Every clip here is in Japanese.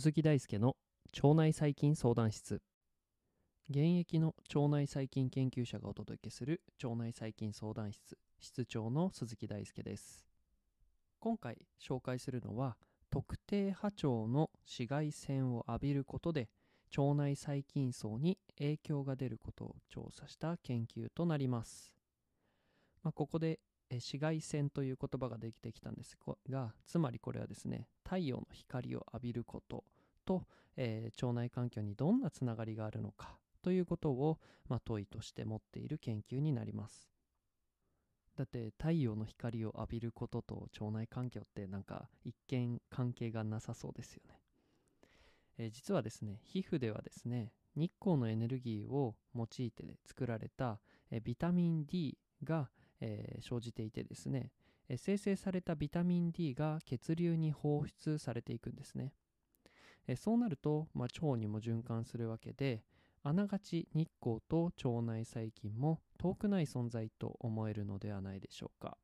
鈴木大輔の腸内細菌相談室。現役の腸内細菌研究者がお届けする腸内細菌相談室。室長の鈴木大輔です。今回紹介するのは特定波長の紫外線を浴びることで腸内細菌層に影響が出ることを調査した研究となります、まあ、ここで紫外線という言葉ができてきたんですがつまりこれはですね太陽の光を浴びることと、えー、腸内環境にどんなつながりがあるのかということを、まあ、問いとして持っている研究になります。だって太陽の光を浴びることと腸内環境ってなんか一見関係がなさそうですよね、え、実はですね皮膚ではですね日光のエネルギーを用いて作られた、え、ビタミン D がえー、生じていてですね、えー、生成されたビタミン D が血流に放出されていくんですね。え、そうなると、まあ、腸にも循環するわけで、あながち日光と腸内細菌も遠くない存在と思えるのではないでしょうか。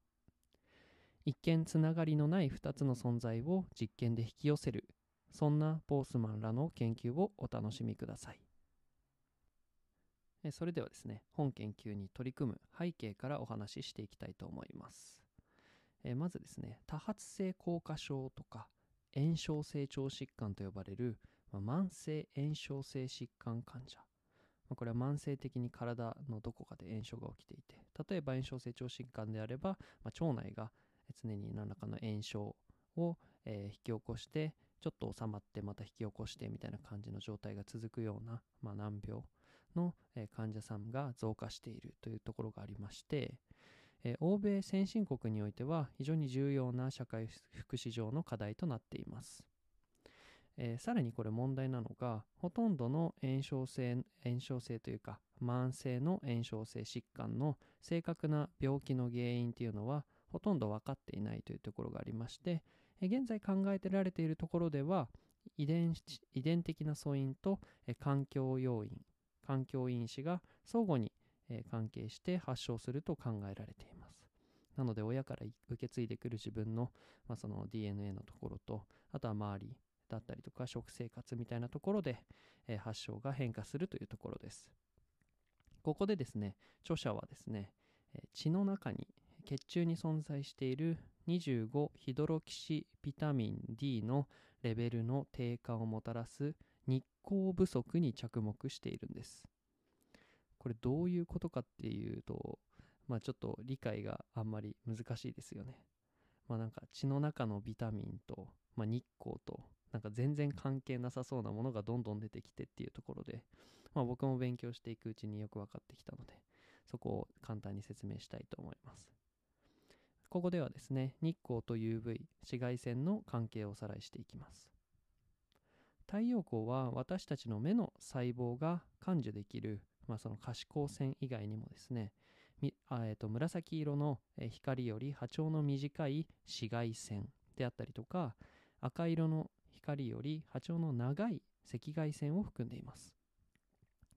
一見つながりのない2つの存在を実験で引き寄せる、そんなボースマンらの研究をお楽しみください。それではですね、本研究に取り組む背景からお話ししていきたいと思います。まずですね、多発性硬化症とか炎症性腸疾患と呼ばれる、慢性炎症性疾患患者。これは慢性的に体のどこかで炎症が起きていて、例えば炎症性腸疾患であれば、ま、腸内が常に何らかの炎症を、え、引き起こして、ちょっと収まってまた引き起こしてみたいな感じの状態が続くような、まあ、難病の患者さんが増加しているというところがありまして、欧米先進国においては非常に重要な社会福祉上の課題となっています。えー、さらにこれ問題なのがほとんどの炎症性炎症性というか慢性の炎症性疾患の正確な病気の原因というのはほとんど分かっていないというところがありまして、現在考えてられているところでは遺伝遺伝的な素因と、環境要因環境因子が相互に、関係して発症すると考えられています。なので親から受け継いでくる自分の,、まあその DNA のところとあとは周りだったりとか食生活みたいなところで、え、発症が変化するというところです。ここでですね著者はですね、血の中に血中に存在している25ヒドロキシビタミン D のレベルの低下をもたらす日光不足に着目しているんです。これどういうことかっていうと、まあちょっと理解があんまり難しいですよね。まあなんか血の中のビタミンと、まあ、日光と、なんか全然関係なさそうなものがどんどん出てきてっていうところで、まあ僕も勉強していくうちによく分かってきたので、そこを簡単に説明したいと思います。ここではですね、日光と UV、紫外線の関係をおさらいしていきます。太陽光は私たちの目の細胞が感受できる、まあ、その可視光線以外にもですねみ、えー、と紫色の光より波長の短い紫外線であったりとか赤色の光より波長の長い赤外線を含んでいます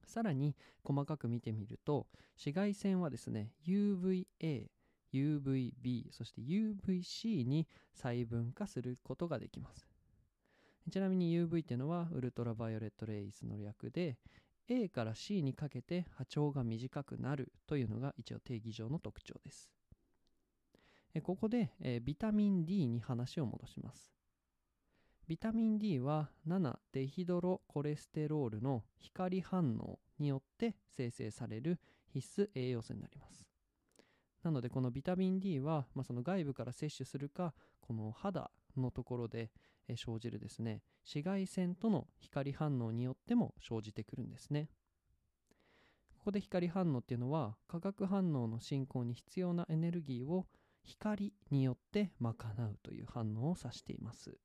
さらに細かく見てみると紫外線はですね UVA UVB そして UVC に細分化することができますちなみに UV っていうのはウルトラバイオレットレイズの略で A から C にかけて波長が短くなるというのが一応定義上の特徴です。ここで、ビタミン D に話を戻します。ビタミン D は7デヒドロコレステロールの光反応によって生成される必須栄養素になります。なのでこのビタミン D は、まあ、その外部から摂取するかこの肌のところで生じるですね。紫外線との光反応によっても生じてくるんですね。ここで光反応っていうのは化学反応の進行に必要なエネルギーを光によって賄うという反応を指しています。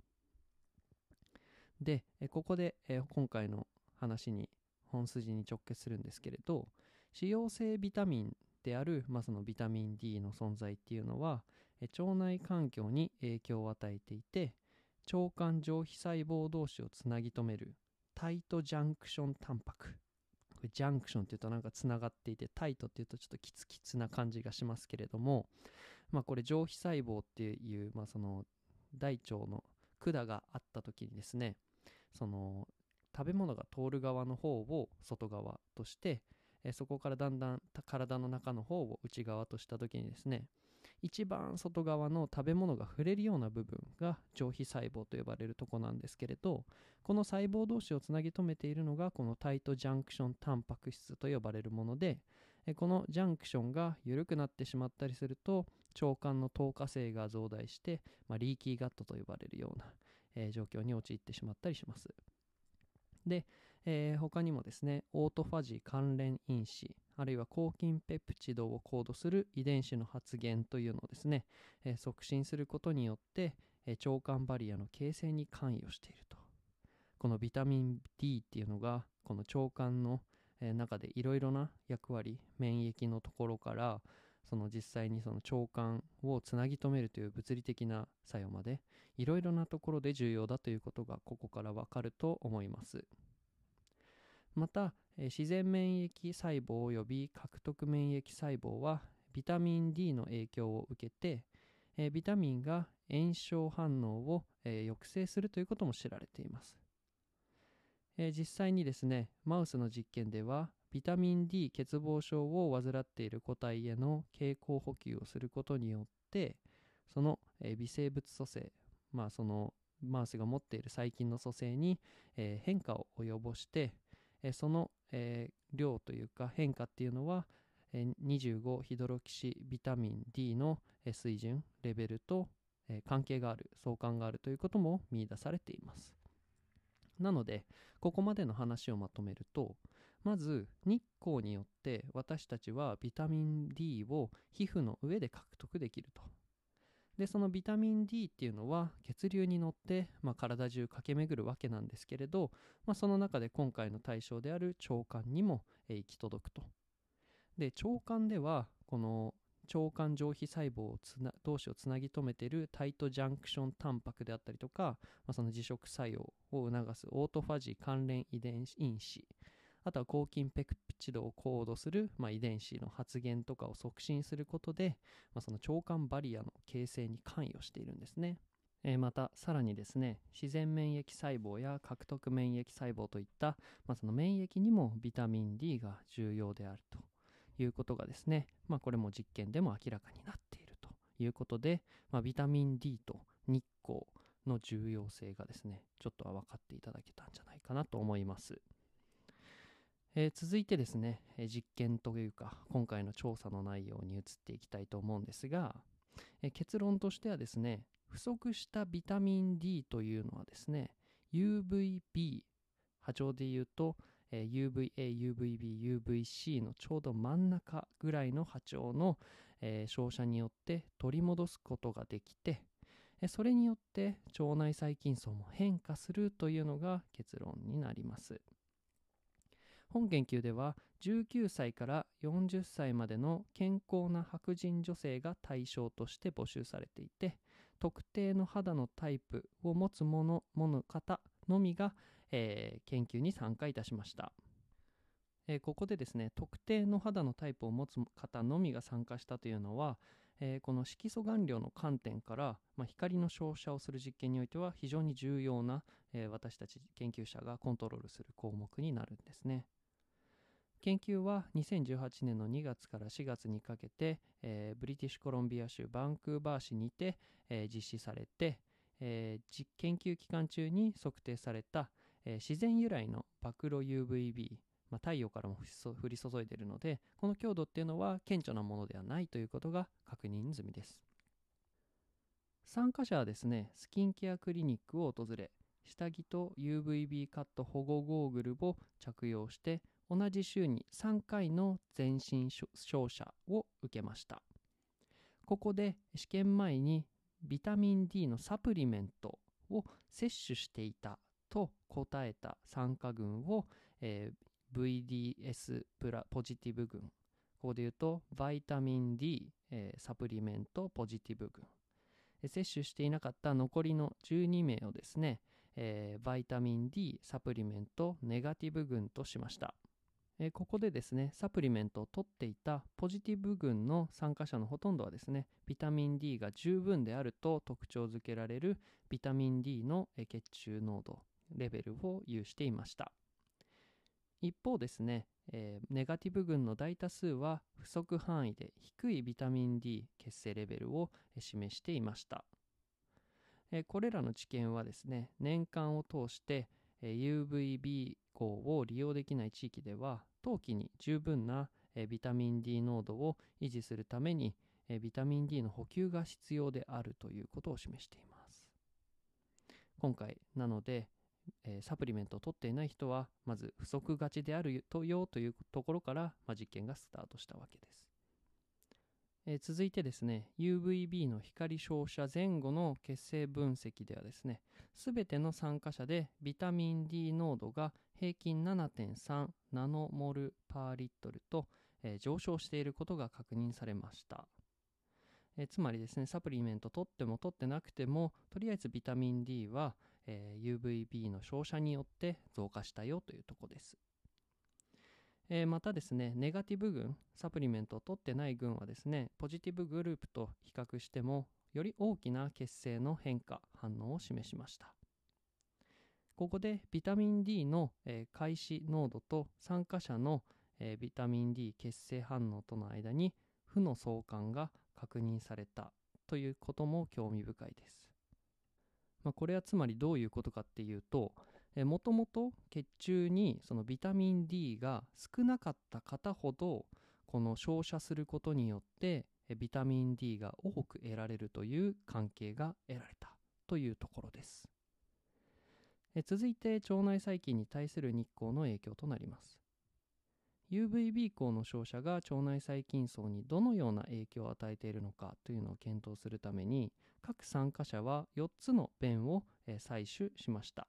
でここで今回の話に本筋に直結するんですけれど脂溶性ビタミンである、まあ、そのビタミン D の存在っていうのは腸内環境に影響を与えていて腸管上皮細胞同士をつなぎ止めるタイトジャンクションタンパク。ジャンクションっていうとなんかつながっていてタイトっていうとちょっとキツキツな感じがしますけれどもまあこれ上皮細胞っていう、まあ、その大腸の管があった時にですねその食べ物が通る側の方を外側としてえそこからだんだん体の中の方を内側とした時にですね一番外側の食べ物が触れるような部分が上皮細胞と呼ばれるとこなんですけれどこの細胞同士をつなぎ止めているのがこのタイトジャンクションタンパク質と呼ばれるものでこのジャンクションが緩くなってしまったりすると腸管の透過性が増大して、まあ、リーキーガットと呼ばれるような、えー、状況に陥ってしまったりします。で、えー、他にもですねオートファジー関連因子あるいは抗菌ペプチドをコードする遺伝子の発現というのをですね、えー、促進することによって、えー、腸管バリアの形成に関与していると。このビタミン D っていうのがこの腸管のえ中でいろいろな役割免疫のところからその実際にその腸管をつなぎ止めるという物理的な作用までいろいろなところで重要だということがここからわかると思います。また自然免疫細胞及び獲得免疫細胞はビタミン D の影響を受けてビタミンが炎症反応を抑制するということも知られています、実際にですねマウスの実験ではビタミン D 欠乏症を患っている個体への経口補給をすることによってその、微生物組成まあそのマウスが持っている細菌の組成に、変化を及ぼして、えその、え量というか変化っていうのは、え25ヒドロキシビタミン D の、え水準レベルと、え関係がある相関があるということも見出されています。なのでここまでの話をまとめるとまず日光によって私たちはビタミン D を皮膚の上で獲得できると。でそのビタミン D っていうのは血流に乗って、まあ、体中駆け巡るわけなんですけれど、まあ、その中で今回の対象である腸管にも、えー、行き届くと。で腸管ではこの腸管上皮細胞をつな同士をつなぎ止めているタイトジャンクションタンパクであったりとか、まあ、その自食作用を促すオートファジー関連遺伝因子あとは抗菌ペクチドをコードする、まあ、遺伝子の発現とかを促進することで、まあ、その腸管バリアの形成に関与しているんですね。えー、またさらにですね自然免疫細胞や獲得免疫細胞といった、まあ、その免疫にもビタミン D が重要であるということがですね、まあ、これも実験でも明らかになっているということで、まあ、ビタミン D と日光の重要性がですねちょっとは分かっていただけたんじゃないかなと思います、えー、続いてですね、え実験というか今回の調査の内容に移っていきたいと思うんですが、え結論としてはですね不足したビタミン D というのはですね UVB 波長で言うとえ UVA、UVB、UVC のちょうど真ん中ぐらいの波長の、え、照射によって取り戻すことができて、えそれによって腸内細菌層も変化するというのが結論になります。本研究では19歳から40歳までの健康な白人女性が対象として募集されていて特定の肌のタイプを持つ者の方のみがえー、研究に参加いたしました、えー、ここでですね特定の肌のタイプを持つ方のみが参加したというのは、えー、この色素顔料の観点から、まあ、光の照射をする実験においては非常に重要な、え私たち研究者がコントロールする項目になるんですね。研究は2018年の2月から4月にかけて、えー、ブリティッシュコロンビア州バンクーバー市にて、えー、実施されて、えー、実研究期間中に測定された、えー、自然由来の暴露 UVB、まあ、太陽からも降り注いでいるのでこの強度っていうのは顕著なものではないということが確認済みです。参加者はですねスキンケアクリニックを訪れ下着と UVB カット保護ゴーグルを着用して同じ週に3回の全身照射を受けました。ここで試験前にビタミン D のサプリメントを摂取していたと答えた参加群を、えー、VDS プラポジティブ群。ここで言うとバイタミン D、えー、サプリメントポジティブ群。摂取していなかった残りの12名をですね、えー、バイタミン D サプリメントネガティブ群としました。えーここでですねサプリメントを取っていたポジティブ群の参加者のほとんどはですねビタミン D が十分であると特徴づけられるビタミン D の血中濃度レベルを有していました。一方ですね、えーネガティブ群の大多数は不足範囲で低いビタミン D 血清レベルを示していました。えーこれらの知見はですね年間を通して UVB 光を利用できない地域では冬季に十分なビタミン D 濃度を維持するためにビタミン D の補給が必要であるということを示しています。今回なので、サプリメントを取っていない人はまず不足がちであるとよというところから、ま、実験がスタートしたわけです。えー続いてですね UVB の光照射前後の血清分析ではですねすべての参加者でビタミン D 濃度が平均7.3ナノモルパーリットルと、えー上昇していることが確認されました、えつまりですねサプリメント取っても取ってなくてもとりあえずビタミン D は、えー UVB の照射によって増加したよというとこです。えーまたですね、ネガティブ群、サプリメントを取ってない群はですね、ポジティブグループと比較しても、より大きな血清の変化、反応を示しました。ここでビタミン D の、えー開始濃度と参加者の、えービタミン D 血清反応との間に負の相関が確認されたということも興味深いです。まあ、これはつまりどういうことかっていうと、もともと血中にそのビタミン D が少なかった方ほどこの照射することによってえビタミン D が多く得られるという関係が得られたというところです。え続いて腸内細菌に対する日光の影響となります。UVB 光の照射が腸内細菌層にどのような影響を与えているのかというのを検討するために各参加者は4つの便をえ採取しました。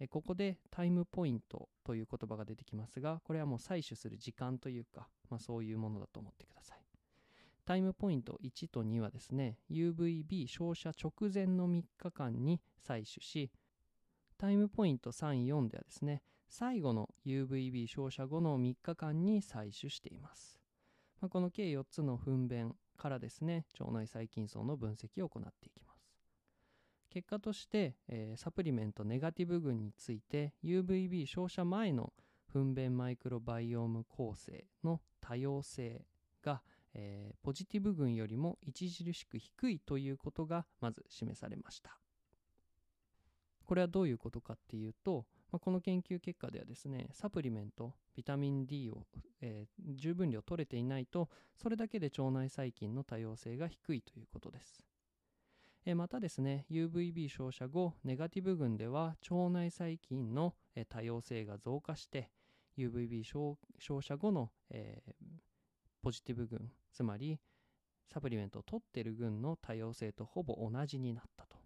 えここでタイムポイントという言葉が出てきますが、これはもう採取する時間というか、まあ、そういうものだと思ってください。タイムポイント1と2はですね、UVB 照射直前の3日間に採取し、タイムポイント3、4ではですね、最後の UVB 照射後の3日間に採取しています。まあ、この計4つの糞便からですね、腸内細菌層の分析を行っていきます。結果として、えーサプリメントネガティブ群について UVB 照射前の糞便マイクロバイオーム構成の多様性が、えーポジティブ群よりも著しく低いということがまず示されました。これはどういうことかっていうと、まあこの研究結果ではですねサプリメントビタミン D を、えー十分量取れていないとそれだけで腸内細菌の多様性が低いということです。えまたですね UVB 照射後ネガティブ群では腸内細菌のえ多様性が増加して UVB 照射後の、えーポジティブ群つまりサプリメントを取っている群の多様性とほぼ同じになったと。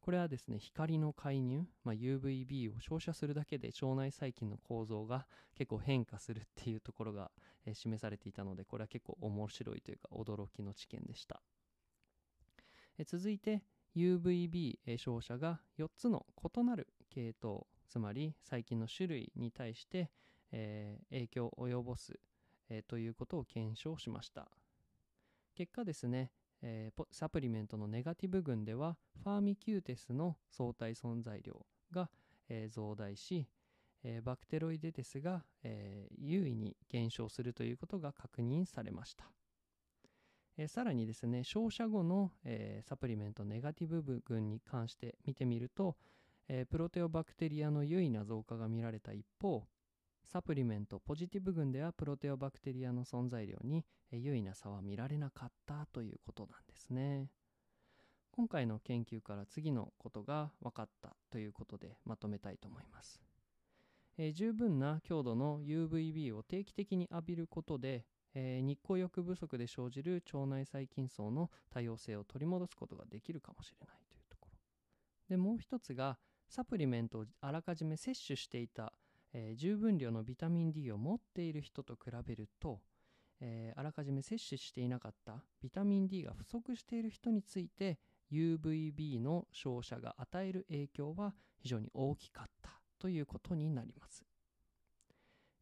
これはですね光の介入、まあ、UVB を照射するだけで腸内細菌の構造が結構変化するっていうところが、えー示されていたのでこれは結構面白いというか驚きの知見でした。続いて UVB 照射が4つの異なる系統つまり細菌の種類に対して、影響を及ぼす、ということを検証しました。結果ですね、サプリメントのネガティブ群ではファーミキューテスの相対存在量が、増大し、バクテロイデテスが、優位に減少するということが確認されました。えーさらにですね照射後の、えーサプリメントネガティブ群に関して見てみると、えープロテオバクテリアの優位な増加が見られた一方サプリメントポジティブ群ではプロテオバクテリアの存在量に、え優位な差は見られなかったということなんですね。今回の研究から次のことが分かったということでまとめたいと思います、えー十分な強度の UVB を定期的に浴びることでえー日光浴不足で生じる腸内細菌層の多様性を取り戻すことができるかもしれないというところ。でもう一つがサプリメントをあらかじめ摂取していた、えー十分量のビタミン D を持っている人と比べると、えーあらかじめ摂取していなかったビタミン D が不足している人について UVB の照射が与える影響は非常に大きかったということになります。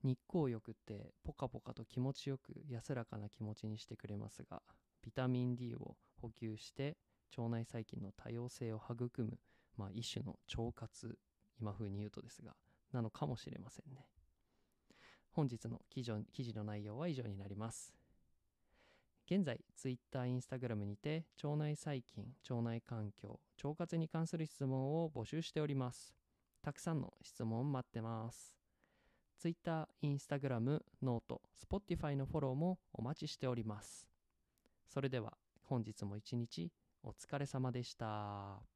日光浴ってポカポカと気持ちよく安らかな気持ちにしてくれますがビタミン D を補給して腸内細菌の多様性を育む、まあ、一種の腸活今風に言うとですがなのかもしれませんね。本日の記事記事の内容は以上になります。現在 Twitter、Instagram にて腸内細菌、腸内環境、腸活に関する質問を募集しております。たくさんの質問待ってます。Twitter、Instagram、ノート、Spotify のフォローもお待ちしております。それでは本日も一日お疲れ様でした。